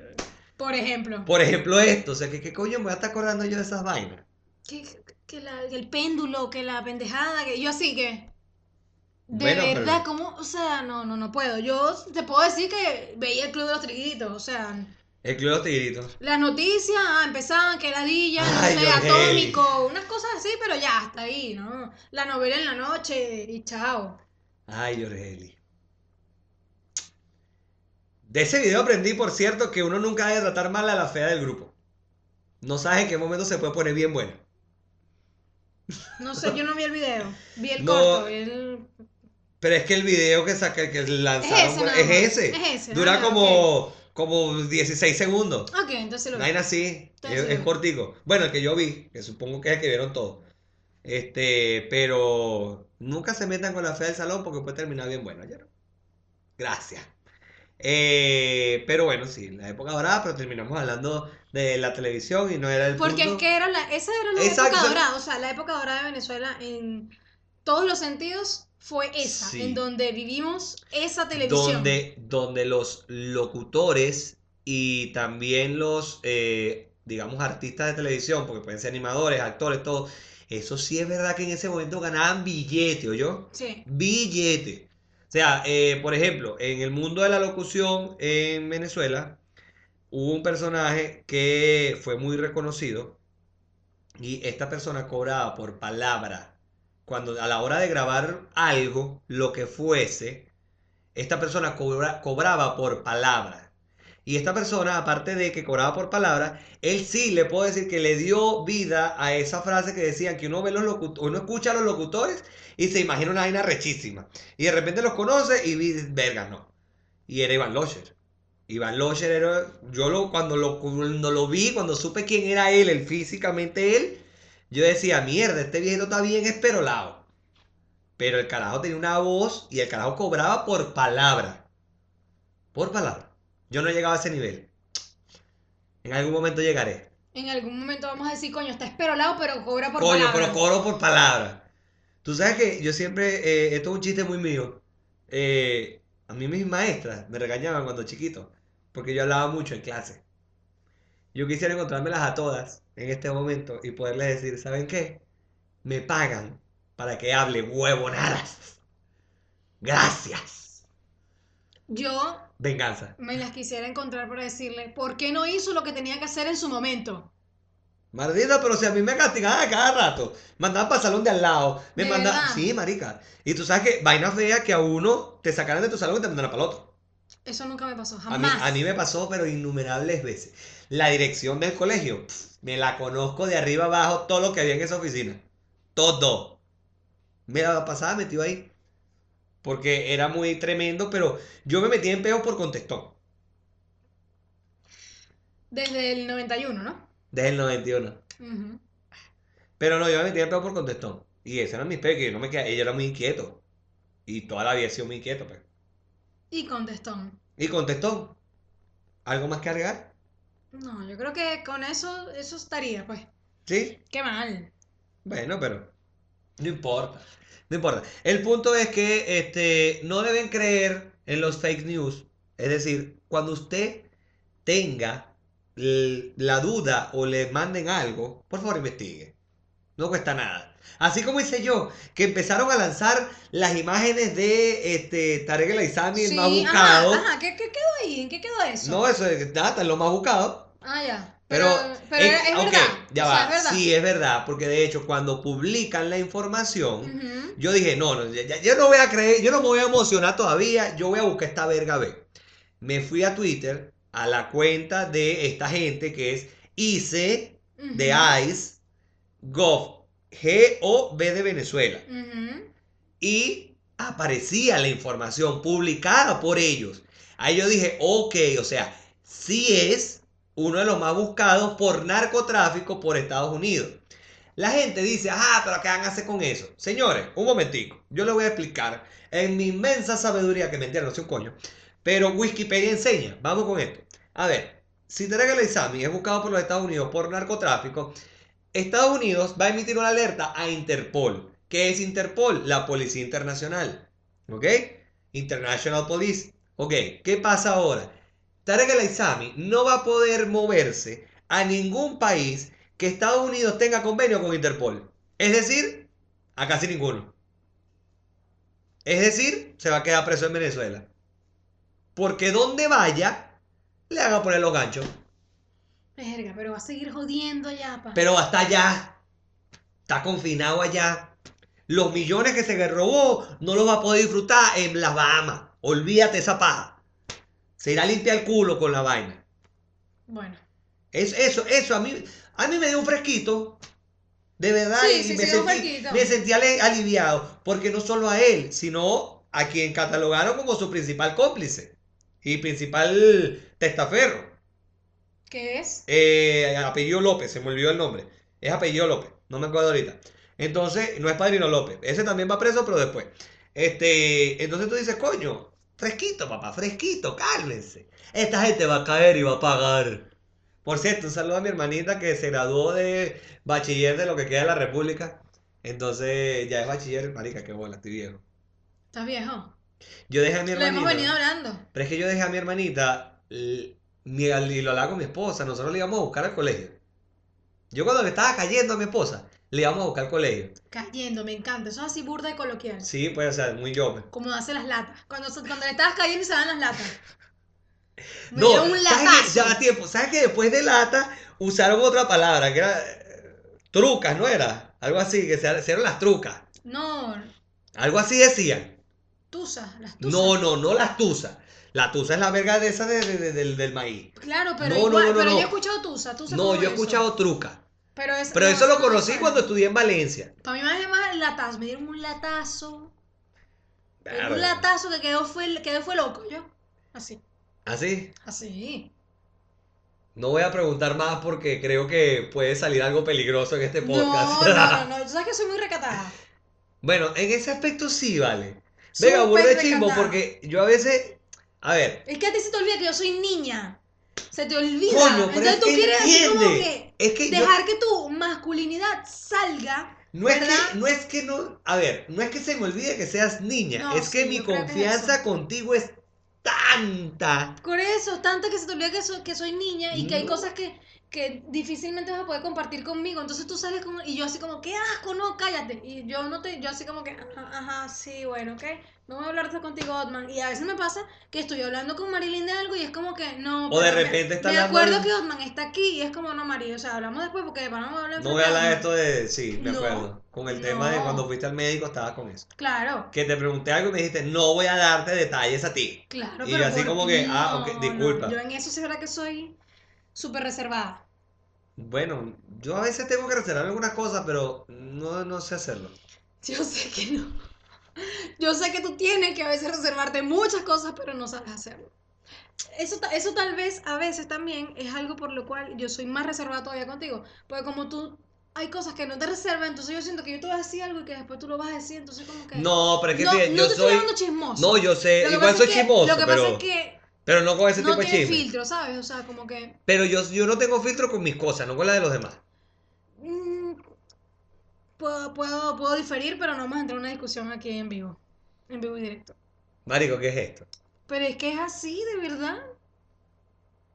Por ejemplo, Por ejemplo, esto, o sea, que qué coño me voy a estar acordando yo de esas vainas. que, que la- que el péndulo, que la pendejada, que yo así que... De Bueno, pero- verdad, ¿cómo? O sea, no, no, no puedo. Yo te puedo decir que veía el Club de los Triguitos, o sea... El Club de los Tigritos. Las noticias ah, empezaban que ladilla, no Ay, sé, Jorgeli. atómico, unas cosas así, pero ya, hasta ahí, ¿no? La novela en la noche y chao. Ay, Yorgeli. De ese video aprendí, por cierto, que uno nunca debe tratar mal a la fea del grupo. No sabes en qué momento se puede poner bien buena. No sé, yo no vi el video, vi el No. corto, vi el... Pero es que el video que saca, que lanzaron ese es ese. Es ese, Dura ah, como, como 16 segundos. Ok, entonces lo vi. Vaina así, Entonces es, es cortico. Bueno, el que yo vi, que supongo que es el que vieron todos. Este, pero nunca se metan con la fea del salón porque puede terminar bien bueno, ¿oyeron? Gracias. Eh, pero bueno, sí, la época dorada, pero terminamos hablando de la televisión y no era el Porque es que era la, esa era la Exacto, época dorada, o sea, la época dorada de Venezuela en todos los sentidos fue esa, Sí. en donde vivimos esa televisión. donde, donde los locutores y también los, eh, digamos, artistas de televisión, porque pueden ser animadores, actores, todo, eso sí es verdad que en ese momento ganaban billete, yo Sí, Billete. O sea, eh, por ejemplo, en el mundo de la locución en Venezuela, hubo un personaje que fue muy reconocido y esta persona cobraba por palabra. Cuando a la hora de grabar algo, lo que fuese, esta persona cobra- cobraba por palabra. Y esta persona, aparte de que cobraba por palabra, él sí le puedo decir que le dio vida a esa frase que decían que uno ve los uno escucha a los locutores y se imagina una vaina rechísima. Y de repente los conoce y verga, no. Y era Iván Locher. Iván Locher era, yo lo, cuando lo, cuando lo vi, cuando supe quién era él, el físicamente él, yo decía, mierda, este viejito está bien esperolado. Pero el carajo tenía una voz y el carajo cobraba por palabra. Por palabra. Yo no he llegado a ese nivel. En algún momento llegaré. en algún momento vamos a decir, coño, está esperolado, pero cobra por Coño, palabra. pero cobro por palabra. Tú sabes que yo siempre, eh, esto es un chiste muy mío. Eh, a mí mis maestras me regañaban cuando chiquito, porque yo hablaba mucho en clase. Yo quisiera encontrármelas a todas en este momento y poderles decir, ¿saben qué? Me pagan para que hable huevonadas. Gracias. Yo Venganza. me las quisiera encontrar para decirle, ¿por qué no hizo lo que tenía que hacer en su momento? Maldita, pero si a mí me castigaban a cada rato, mandaban para el salón de al lado, me ¿De mandaban, verdad? sí, marica. Y tú sabes que vaina fea que a uno te sacaran de tu salón y te mandaran para el otro. Eso nunca me pasó, A mí, jamás. a mí me pasó, pero innumerables veces. La dirección del colegio, me la conozco de arriba abajo, todo lo que había en esa oficina. Todo. Me la pasaba metido ahí. Porque era muy tremendo, pero yo me metí en peos por contestón. Desde el 91, ¿no? Desde el 91. Ujú. Pero no, yo me metí en peos por contestón. Y ese era mis peos, que yo no me quedaba, ella era muy inquieto. Y toda la vida he sido muy inquieto, pues. Y contestó. Y contestón. ¿Algo más que agregar? No, yo creo que con eso, eso estaría, pues. ¿Sí? Qué mal. Bueno, pero no importa. No importa. El punto es que este, no deben creer en los fake news. Es decir, cuando usted tenga la duda o le manden algo, por favor investigue. No cuesta nada. Así como hice yo, que empezaron a lanzar las imágenes de este, Tarek El Aizami, el más buscado. Ajá, ajá. ¿Qué, qué quedó ahí? ¿En qué quedó eso? No, eso es nada, lo más buscado. Ah, ya. Pero, pero eh, es verdad. ya o sea, va. es verdad. Sí, es verdad, porque de hecho cuando publican la información, yo dije, no, no, ya- yo no voy a creer, yo no me voy a emocionar todavía, yo voy a buscar esta verga B. Me fui a Twitter, a la cuenta de esta gente que es ICE de Ujú. ICE, Gov, G-O-V de Venezuela. Y aparecía la información publicada por ellos. Ahí yo dije, ok, o sea, sí es uno de los más buscados por narcotráfico por Estados Unidos. La gente dice, ah, pero ¿qué van a hacer con eso? Señores, un momentico, yo les voy a explicar en mi inmensa sabiduría, que mentira, no sé un coño, pero Wikipedia enseña, vamos con esto. A ver, si Tarek El Aissami es buscado por los Estados Unidos por narcotráfico, Estados Unidos va a emitir una alerta a Interpol. ¿Qué es Interpol? La Policía Internacional. ¿Ok? International Police. Ok, ¿qué pasa ahora? Tarek El Aissami no va a poder moverse a ningún país que Estados Unidos tenga convenio con Interpol. Es decir, a casi ninguno. Es decir, se va a quedar preso en Venezuela. Porque donde vaya, le hagan poner los ganchos. Verga, pero va a seguir jodiendo ya, pa. Pero hasta allá. Está confinado allá. Los millones que se robó no los va a poder disfrutar en las Bahamas. Olvídate esa paja. Se irá a limpiar el culo con la vaina. Bueno. Es, eso, eso a mí, a mí me dio un fresquito. De verdad. Sí, y sí, me, sí, un sentí, fresquito. me sentí aliviado. Porque no solo a él, sino a quien catalogaron como su principal cómplice. Y principal testaferro. ¿Qué es? Eh, apellido López, se me olvidó el nombre. Es apellido López, no me acuerdo ahorita. Entonces, no es Padrino López. Ese también va preso, pero después. Este, entonces tú dices, coño, fresquito, papá, fresquito, cálmense. Esta gente va a caer y va a pagar. Por cierto, un saludo a mi hermanita que se graduó de bachiller de lo que queda de la República. Entonces, ya es bachiller, marica, qué bola, estoy viejo. ¿Estás viejo? Yo dejé a mi Lo hermanita. hemos venido hablando. Pero es que yo dejé a mi hermanita y lo hablaba con mi esposa. Nosotros le íbamos a buscar al colegio. Yo cuando le estaba cayendo a mi esposa, le íbamos a buscar al colegio. Cayendo, me encanta. Eso es así burda y coloquial. Sí, pues, o sea, muy yo. pues. Como hace las latas. Cuando, cuando le estabas cayendo y se van las latas. Me No, un ¿sabes. Ya va tiempo. ¿Sabes que después de lata usaron otra palabra que era eh, trucas, ¿no era? Algo así, que se hicieron las trucas. No, Algo así decían. tusa, las tusas. No, no, no las tusas. La tusa es la verga de esa de- de- de- del, del maíz. Claro, pero No, igual, no, no, pero yo he escuchado tusa, tusa No, yo he escuchado truca. Pero, es, Pero no, eso lo no conocí cuando estudié en Valencia. Para mí más es más el latazo, me dieron un latazo. Me un latazo que quedó fue, quedó fue loco, yo. Así, ¿Así? así. No voy a preguntar más porque creo que puede salir algo peligroso en este No, podcast. no, no, no, tú sabes que soy muy recatada. bueno, en ese aspecto sí, vale. Venga, chimbo, recatada. porque yo a veces. A ver, Es que a ti se te olvida que yo soy niña. Se te olvida. coño, pero Entonces es tú que quieres así como entiende. que Es que yo- dejar que tu masculinidad salga. no es que no es que no, a ver, no es que se me olvide que seas niña, No, es que mi que es confianza contigo es tanta. Por eso, tanto que se te olvida que soy, que soy niña y que hay cosas que, que difícilmente vas a poder compartir conmigo. Entonces tú sales con, y yo así como, qué asco, no, cállate. Y yo no te, yo así como que, ajá, ajá, sí, bueno, ok. No voy a hablar contigo, Otman. Y a veces me pasa que estoy hablando con Marilyn de algo y es como que, no. O de pero me- repente está Me hablando acuerdo que Otman está aquí y es como, no, María, o sea, hablamos después porque de pana no a hablar No voy a hablar de esto de, sí, me No, acuerdo, con el tema de no. cuando fuiste al médico estabas con eso. Claro, Que te pregunté algo y me dijiste, no voy a darte detalles a ti. claro. Y pero así como que, ah, ok, no, disculpa. no, Yo en eso sí verdad que soy súper reservada. Bueno, yo a veces tengo que reservar algunas cosas, pero no, no sé hacerlo. Yo sé que no. Yo sé que tú tienes que a veces reservarte muchas cosas, pero no sabes hacerlo. Eso, eso tal vez a veces también es algo por lo cual yo soy más reservada todavía contigo. Porque como tú hay cosas que no te reservan, entonces yo siento que yo te voy a decir algo y que después tú lo vas a decir, entonces como que... No, pero es que no, fíjate, no yo te soy... estoy llamando chismoso. No, yo sé, igual pasa soy que- chismoso, Lo que pasa pero, es que pero no con ese no tipo de chisme. filtro, ¿sabes? O sea, como que... Pero yo, yo no tengo filtro con mis cosas, no con la de los demás. mm, puedo, puedo, puedo diferir, pero no vamos a entrar en una discusión aquí en vivo. En vivo y directo. Marico, ¿qué es esto? Pero es que es así, de verdad.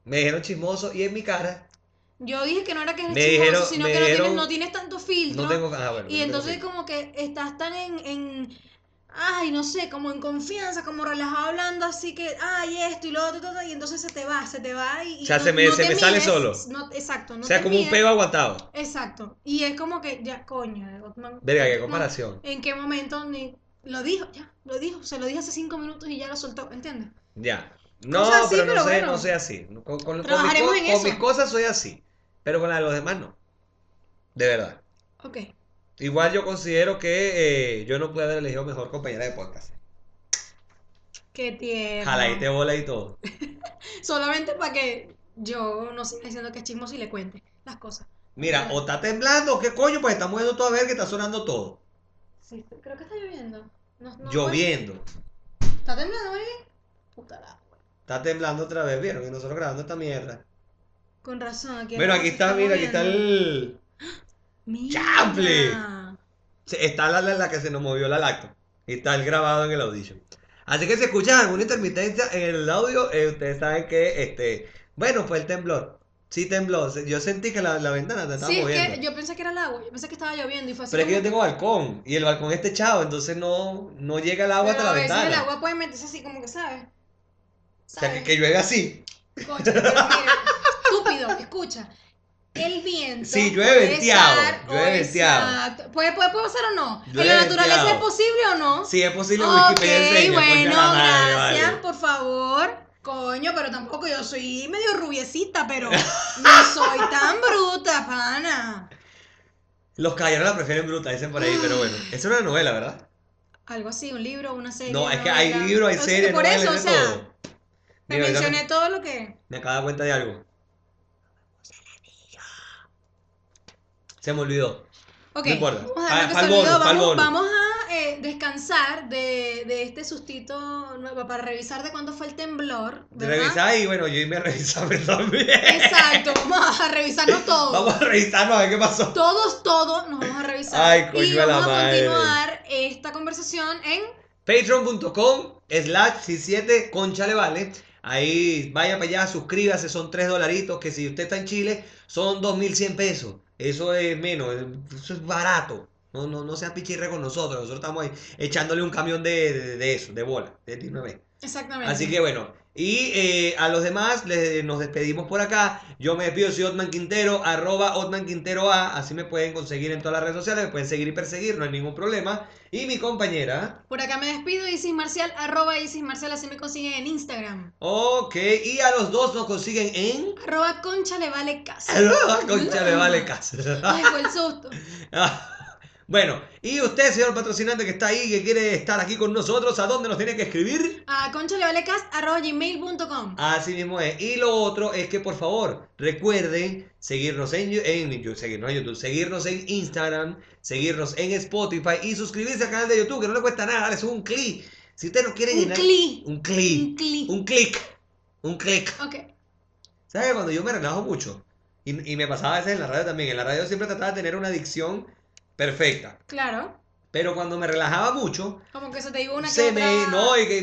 Me dijeron chismoso y en mi cara Yo dije que no era que Me chismoso, dijeron- sino que no tienes, no tanto filtro. no tengo... Ah, bueno, no y entonces como que estás tan en, en ay, no sé, como en confianza, como relajado hablando, así que, ay, esto y lo otro, todo, y entonces se te va, se te va y... y O sea, no- se me- no se me sale solo. no- exacto, no o sea, te como un pego aguantado. Exacto. Y es como que, ya, coño, Verga, qué no, comparación. ¿En qué momento ni lo dijo? Ya, lo dijo, se lo dije hace cinco minutos y ya lo soltó, ¿entiendes? Ya. No, así, pero no pero sé, bueno. no soy así. Con, con- con mis, con mis cosas soy así. Pero con la de los demás no. De verdad. Ok. Igual yo considero que eh, yo no puedo haber elegido mejor compañera de podcast. Qué tierno. Jaladite bola y todo. Solamente para que yo no siga diciendo que es chismoso y le cuente las cosas. Mira, o está temblando, o qué coño, pues estamos viendo todo a ver que está sonando todo. Sí, creo que está lloviendo. No, no, Lloviendo. ¿Está temblando, Mari? Puta la. Está temblando otra vez, ¿vieron? Y nosotros grabando esta mierda. Con razón, aquí Bueno, aquí está, mira, aquí está el... Se- Está la, la, la que se nos movió la lacto. Y está el grabado en el audition. Así que si escuchan alguna intermitencia en el audio, eh, ustedes saben que, este, bueno, fue el temblor. Sí tembló. Yo sentí que la, la ventana se estaba Sí, es moviendo. que yo pensé que era el agua. Yo pensé que estaba lloviendo y fue así. Pero es que yo tengo balcón y el balcón está echado, entonces no, no llega el agua Pero hasta a la veces el agua puede meterse así como que, ¿sabes? O sea, que, ¿Sabes? que llueve así. Coño, estúpido, escucha. El viento. Sí, llueve venteado, llueve venteado. ¿Puede, puede, puede pasar o no? ¿En la naturaleza es posible o no? Sí, es posible ok, Wikipedia enseña, coño, bueno, madre, gracias, vale. por favor. Coño, pero tampoco yo soy medio rubiecita, pero no soy tan bruta, pana. Los caballeros la prefieren bruta, dicen por ahí, pero bueno. Esa es una novela, ¿verdad? Algo así, un libro, una serie. No, es que hay novela. libros, hay series, Por novelas, eso, o sea, todo. Mira, ahorita mencioné todo lo que. Me acabo de dar cuenta de algo. Se me olvidó. Ok, No importa. vamos a bono, Vamos, vamos eh, descansar de, de este sustito nuevo para revisar de cuándo fue el temblor. Revisar y bueno, yo irme a revisarme también. Exacto, vamos a revisarnos todos. Vamos a revisarnos a ver qué pasó. Todos, todos nos vamos a revisar. Ay, coño y la vamos a madre. continuar esta conversación en Patreon.com slash 17 conchale vale. Ahí vaya para allá, suscríbase, son 3 dolaritos, que si usted está en Chile son 2.100 pesos. Eso es menos, eso es barato. No, no, no sea pichirre con nosotros, nosotros estamos ahí echándole un camión de, de, de eso, de bola, de ti una vez. Exactamente. Así que bueno, y eh, a los demás les- nos despedimos por acá. Yo me despido, soy Otman Quintero, arroba Otman Quintero A, así me pueden conseguir en todas las redes sociales, me pueden seguir y perseguir, no hay ningún problema. Y mi compañera, Por acá me despido, Isis Marcial, arroba Isis Marcial, así me consiguen en Instagram. ok, y a los dos nos consiguen en... Arroba concha le vale casa. Arroba Concha le vale casa. Ay, fue el susto. Bueno, y usted, señor patrocinante que está ahí, que quiere estar aquí con nosotros, ¿a dónde nos tiene que escribir? A concha le vale casa, arroba gmail.com. Así mismo es. Y lo otro es que por favor recuerden seguirnos en, en seguirnos en YouTube, seguirnos en Instagram, seguirnos en Spotify y suscribirse al canal de YouTube, que no le cuesta nada, darles un clic. Si usted no quiere Un llenar... clic. Un Un clic. clic. Un clic. Un clic. Ok. ¿Sabes que cuando yo me relajo mucho? Y, y me pasaba a veces en la radio también. En la radio siempre trataba de tener una dicción perfecta. Claro. Pero cuando me relajaba mucho, Como que se te iba una que se me... otra- No, y, que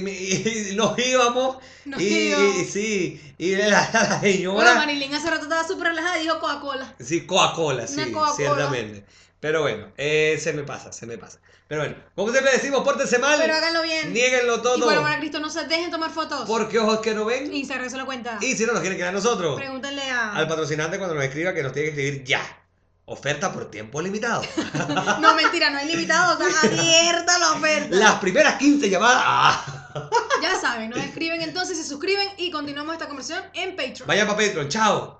y nos íbamos Nos y, y sí, y la, la Bueno, señora. Marilyn hace rato estaba súper relajada y dijo Coca-Cola. Sí, Coca-Cola, sí, Una Coca-Cola. ciertamente. Pero bueno, eh, se me pasa, se me pasa. Pero bueno, como siempre decimos, pórtense mal, Pero háganlo bien. nieguenlo Y todo, por amor a Cristo, no se dejen tomar fotos. porque ojos que no ven, Instagram se lo cuenta. y si no nos quieren quedar nosotros, Pregúntenle a. al patrocinante cuando nos escriba que nos tiene que escribir ya. Oferta por tiempo limitado. No, mentira, no hay limitado. Está abierta la oferta. Las primeras 15 llamadas. ¡ah! Ya saben, nos escriben entonces, se suscriben y continuamos esta conversación en Patreon. Vayan para Patreon, chao.